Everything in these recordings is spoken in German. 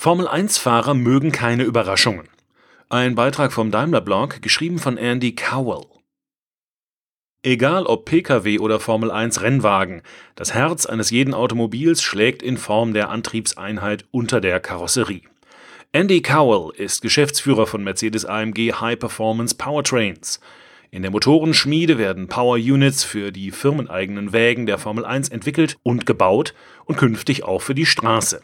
Formel-1-Fahrer mögen keine Überraschungen. Ein Beitrag vom Daimler-Blog, geschrieben von Andy Cowell. Egal ob Pkw oder Formel 1 Rennwagen, das Herz eines jeden Automobils schlägt in Form der Antriebseinheit unter der Karosserie. Andy Cowell ist Geschäftsführer von Mercedes AMG High Performance Powertrains. In der Motorenschmiede werden Power Units für die firmeneigenen Wägen der Formel 1 entwickelt und gebaut und künftig auch für die Straße.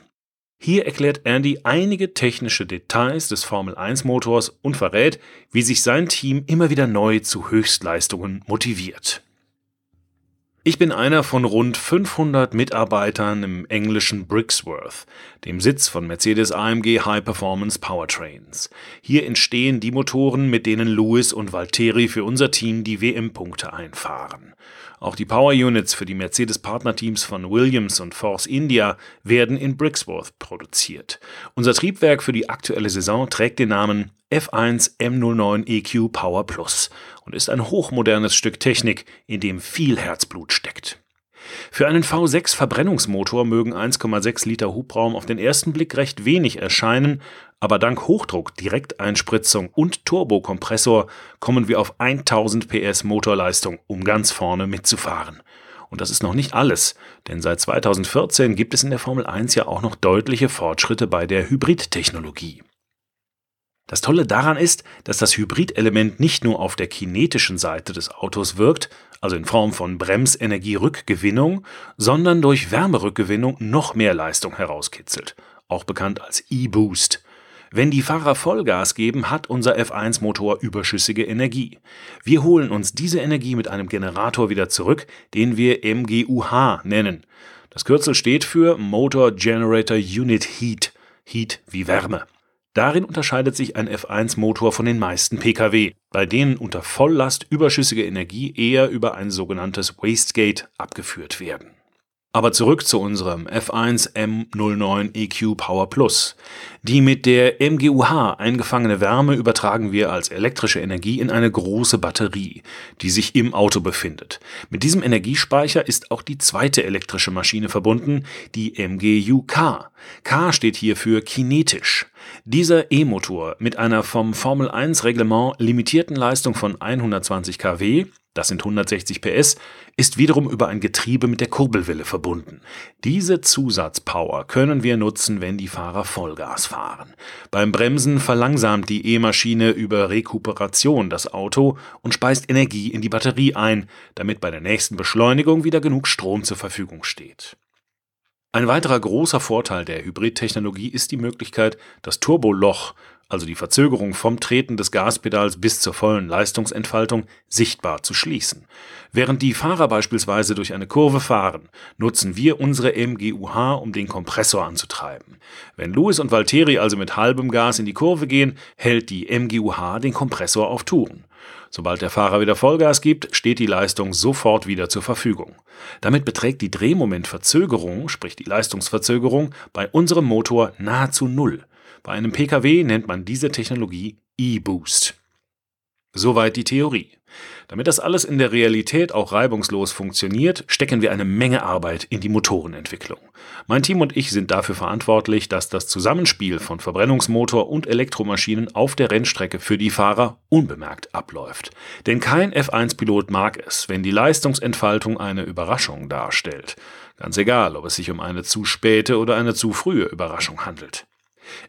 Hier erklärt Andy einige technische Details des Formel-1-Motors und verrät, wie sich sein Team immer wieder neu zu Höchstleistungen motiviert. Ich bin einer von rund 500 Mitarbeitern im englischen Brixworth, dem Sitz von Mercedes AMG High Performance Powertrains. Hier entstehen die Motoren, mit denen Lewis und Valtteri für unser Team die WM-Punkte einfahren. Auch die Power Units für die Mercedes-Partnerteams von Williams und Force India werden in Brixworth produziert. Unser Triebwerk für die aktuelle Saison trägt den Namen F1 M09 EQ Power Plus und ist ein hochmodernes Stück Technik, in dem viel Herzblut steckt. Für einen V6 Verbrennungsmotor mögen 1,6 Liter Hubraum auf den ersten Blick recht wenig erscheinen, aber dank Hochdruck, Direkteinspritzung und Turbokompressor kommen wir auf 1000 PS Motorleistung, um ganz vorne mitzufahren. Und das ist noch nicht alles, denn seit 2014 gibt es in der Formel 1 ja auch noch deutliche Fortschritte bei der Hybridtechnologie. Das Tolle daran ist, dass das Hybridelement nicht nur auf der kinetischen Seite des Autos wirkt, also in Form von Bremsenergierückgewinnung, sondern durch Wärmerückgewinnung noch mehr Leistung herauskitzelt, auch bekannt als E-Boost. Wenn die Fahrer Vollgas geben, hat unser F1-Motor überschüssige Energie. Wir holen uns diese Energie mit einem Generator wieder zurück, den wir MGUH nennen. Das Kürzel steht für Motor Generator Unit Heat, Heat wie Wärme. Darin unterscheidet sich ein F1-Motor von den meisten Pkw, bei denen unter Volllast überschüssige Energie eher über ein sogenanntes Wastegate abgeführt werden. Aber zurück zu unserem F1 M09 EQ Power Plus. Die mit der MGUH eingefangene Wärme übertragen wir als elektrische Energie in eine große Batterie, die sich im Auto befindet. Mit diesem Energiespeicher ist auch die zweite elektrische Maschine verbunden, die MGUK. K steht hier für kinetisch. Dieser E-Motor mit einer vom Formel 1 Reglement limitierten Leistung von 120 kW das sind 160 PS, ist wiederum über ein Getriebe mit der Kurbelwelle verbunden. Diese Zusatzpower können wir nutzen, wenn die Fahrer Vollgas fahren. Beim Bremsen verlangsamt die E-Maschine über Rekuperation das Auto und speist Energie in die Batterie ein, damit bei der nächsten Beschleunigung wieder genug Strom zur Verfügung steht. Ein weiterer großer Vorteil der Hybridtechnologie ist die Möglichkeit, das Turboloch also die Verzögerung vom Treten des Gaspedals bis zur vollen Leistungsentfaltung, sichtbar zu schließen. Während die Fahrer beispielsweise durch eine Kurve fahren, nutzen wir unsere MGUH, um den Kompressor anzutreiben. Wenn Lewis und Valtteri also mit halbem Gas in die Kurve gehen, hält die MGUH den Kompressor auf Touren. Sobald der Fahrer wieder Vollgas gibt, steht die Leistung sofort wieder zur Verfügung. Damit beträgt die Drehmomentverzögerung, sprich die Leistungsverzögerung, bei unserem Motor nahezu null. Bei einem Pkw nennt man diese Technologie E-Boost. Soweit die Theorie. Damit das alles in der Realität auch reibungslos funktioniert, stecken wir eine Menge Arbeit in die Motorenentwicklung. Mein Team und ich sind dafür verantwortlich, dass das Zusammenspiel von Verbrennungsmotor und Elektromaschinen auf der Rennstrecke für die Fahrer unbemerkt abläuft. Denn kein F1-Pilot mag es, wenn die Leistungsentfaltung eine Überraschung darstellt. Ganz egal, ob es sich um eine zu späte oder eine zu frühe Überraschung handelt.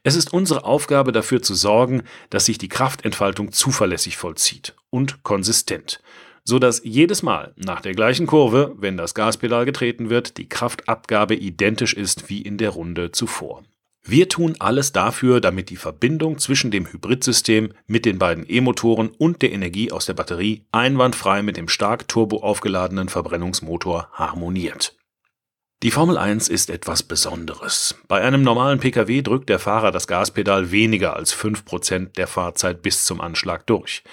Es ist unsere Aufgabe dafür zu sorgen, dass sich die Kraftentfaltung zuverlässig vollzieht und konsistent, so dass jedes Mal nach der gleichen Kurve, wenn das Gaspedal getreten wird, die Kraftabgabe identisch ist wie in der Runde zuvor. Wir tun alles dafür, damit die Verbindung zwischen dem Hybridsystem mit den beiden E-Motoren und der Energie aus der Batterie einwandfrei mit dem stark turbo aufgeladenen Verbrennungsmotor harmoniert. Die Formel 1 ist etwas Besonderes. Bei einem normalen Pkw drückt der Fahrer das Gaspedal weniger als 5% der Fahrzeit bis zum Anschlag durch.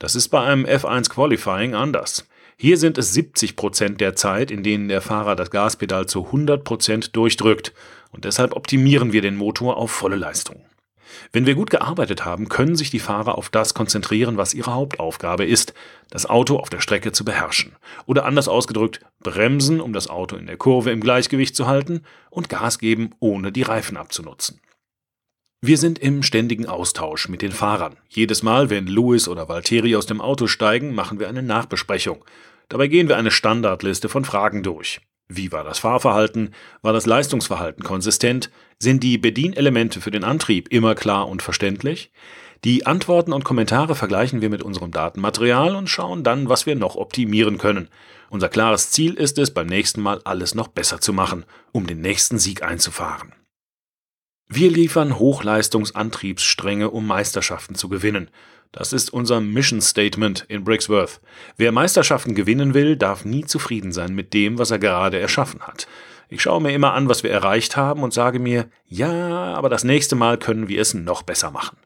Das ist bei einem F1 Qualifying anders. Hier sind es 70% der Zeit, in denen der Fahrer das Gaspedal zu 100% durchdrückt und deshalb optimieren wir den Motor auf volle Leistung. Wenn wir gut gearbeitet haben, können sich die Fahrer auf das konzentrieren, was ihre Hauptaufgabe ist, das Auto auf der Strecke zu beherrschen. Oder anders ausgedrückt, bremsen, um das Auto in der Kurve im Gleichgewicht zu halten und Gas geben, ohne die Reifen abzunutzen. Wir sind im ständigen Austausch mit den Fahrern. Jedes Mal, wenn Louis oder Valtteri aus dem Auto steigen, machen wir eine Nachbesprechung. Dabei gehen wir eine Standardliste von Fragen durch. Wie war das Fahrverhalten? War das Leistungsverhalten konsistent? Sind die Bedienelemente für den Antrieb immer klar und verständlich? Die Antworten und Kommentare vergleichen wir mit unserem Datenmaterial und schauen dann, was wir noch optimieren können. Unser klares Ziel ist es, beim nächsten Mal alles noch besser zu machen, um den nächsten Sieg einzufahren. Wir liefern Hochleistungsantriebsstränge, um Meisterschaften zu gewinnen. Das ist unser Mission Statement in Brixworth. Wer Meisterschaften gewinnen will, darf nie zufrieden sein mit dem, was er gerade erschaffen hat. Ich schaue mir immer an, was wir erreicht haben und sage mir, ja, aber das nächste Mal können wir es noch besser machen.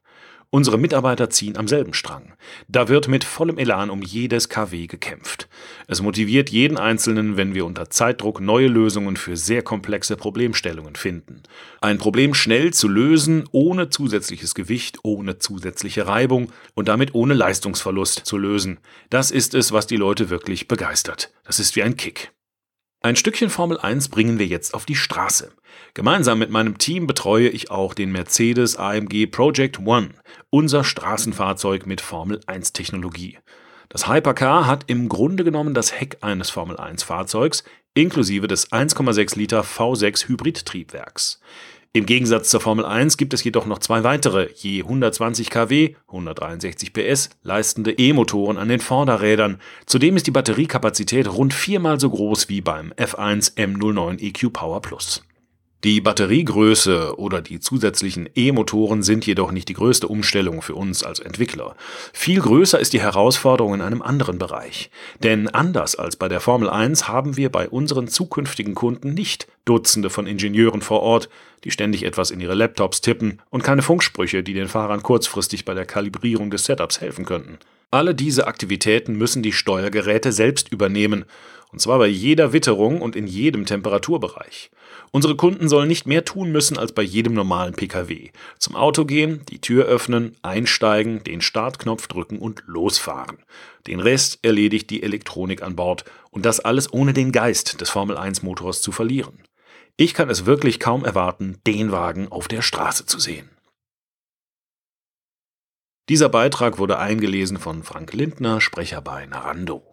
Unsere Mitarbeiter ziehen am selben Strang. Da wird mit vollem Elan um jedes KW gekämpft. Es motiviert jeden Einzelnen, wenn wir unter Zeitdruck neue Lösungen für sehr komplexe Problemstellungen finden. Ein Problem schnell zu lösen, ohne zusätzliches Gewicht, ohne zusätzliche Reibung und damit ohne Leistungsverlust zu lösen. Das ist es, was die Leute wirklich begeistert. Das ist wie ein Kick. Ein Stückchen Formel 1 bringen wir jetzt auf die Straße. Gemeinsam mit meinem Team betreue ich auch den Mercedes AMG Project One, unser Straßenfahrzeug mit Formel 1 Technologie. Das Hypercar hat im Grunde genommen das Heck eines Formel 1 Fahrzeugs inklusive des 1,6 Liter V6 Hybridtriebwerks. Im Gegensatz zur Formel 1 gibt es jedoch noch zwei weitere, je 120 kW, 163 PS leistende E-Motoren an den Vorderrädern. Zudem ist die Batteriekapazität rund viermal so groß wie beim F1 M09 EQ Power Plus. Die Batteriegröße oder die zusätzlichen E-Motoren sind jedoch nicht die größte Umstellung für uns als Entwickler. Viel größer ist die Herausforderung in einem anderen Bereich. Denn anders als bei der Formel 1 haben wir bei unseren zukünftigen Kunden nicht Dutzende von Ingenieuren vor Ort, die ständig etwas in ihre Laptops tippen und keine Funksprüche, die den Fahrern kurzfristig bei der Kalibrierung des Setups helfen könnten. Alle diese Aktivitäten müssen die Steuergeräte selbst übernehmen, und zwar bei jeder Witterung und in jedem Temperaturbereich. Unsere Kunden sollen nicht mehr tun müssen als bei jedem normalen Pkw. Zum Auto gehen, die Tür öffnen, einsteigen, den Startknopf drücken und losfahren. Den Rest erledigt die Elektronik an Bord und das alles ohne den Geist des Formel 1 Motors zu verlieren. Ich kann es wirklich kaum erwarten, den Wagen auf der Straße zu sehen. Dieser Beitrag wurde eingelesen von Frank Lindner, Sprecher bei Narando.